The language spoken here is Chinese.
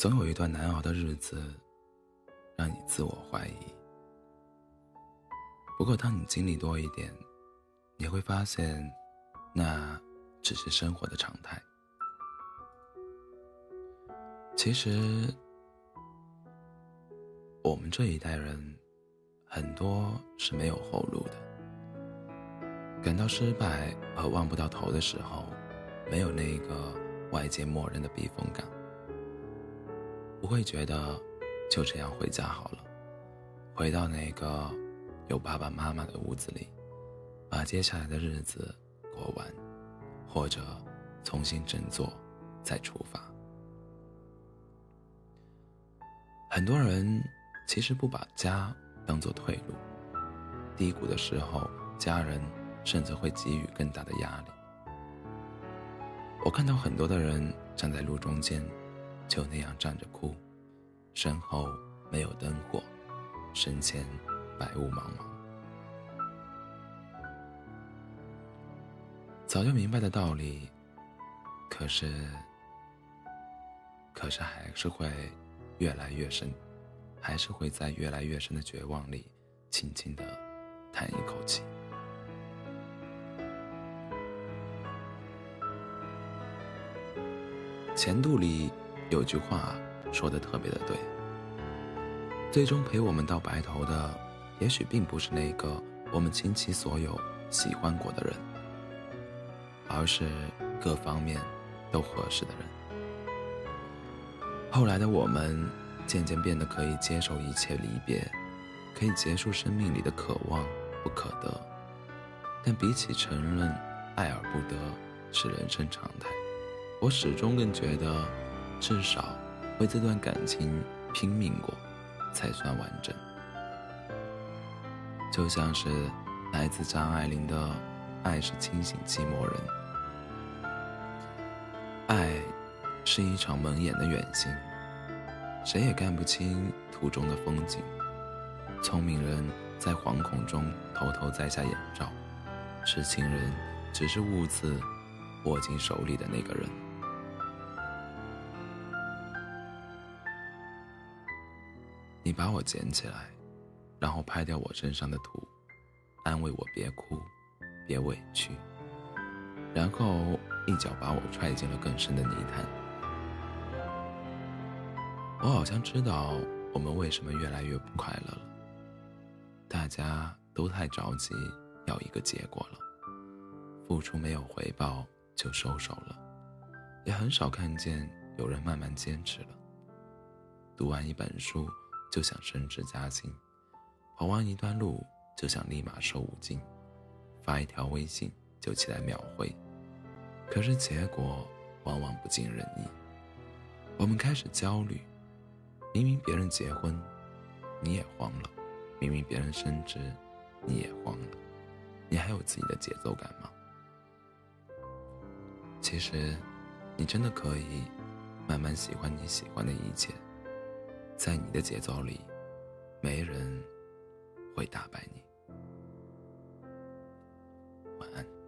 总有一段难熬的日子，让你自我怀疑。不过，当你经历多一点，你会发现，那只是生活的常态。其实，我们这一代人，很多是没有后路的。感到失败和望不到头的时候，没有那个外界默认的避风港，不会觉得就这样回家好了，回到那个有爸爸妈妈的屋子里，把接下来的日子过完，或者重新振作再出发。很多人其实不把家当做退路，低谷的时候，家人。甚至会给予更大的压力。我看到很多的人站在路中间，就那样站着哭，身后没有灯火，身前白雾茫茫。早就明白的道理，可是，可是还是会越来越深，还是会在越来越深的绝望里，轻轻的叹一口气。前度里有句话说的特别的对，最终陪我们到白头的，也许并不是那个我们倾其所有喜欢过的人，而是各方面都合适的人。后来的我们渐渐变得可以接受一切离别，可以结束生命里的渴望不可得，但比起承认爱而不得是人生常态。我始终更觉得，至少为这段感情拼命过，才算完整。就像是来自张爱玲的《爱是清醒寂寞人》，爱是一场蒙眼的远行，谁也看不清途中的风景。聪明人在惶恐中偷偷摘下眼罩，痴情人只是兀自握紧手里的那个人。你把我捡起来，然后拍掉我身上的土，安慰我别哭，别委屈，然后一脚把我踹进了更深的泥潭。我好像知道我们为什么越来越不快乐了。大家都太着急要一个结果了，付出没有回报就收手了，也很少看见有人慢慢坚持了。读完一本书。就想升职加薪，跑完一段路就想立马瘦五斤，发一条微信就起来秒回，可是结果往往不尽人意。我们开始焦虑，明明别人结婚，你也慌了；明明别人升职，你也慌了。你还有自己的节奏感吗？其实，你真的可以慢慢喜欢你喜欢的一切。在你的节奏里，没人会打败你。晚安。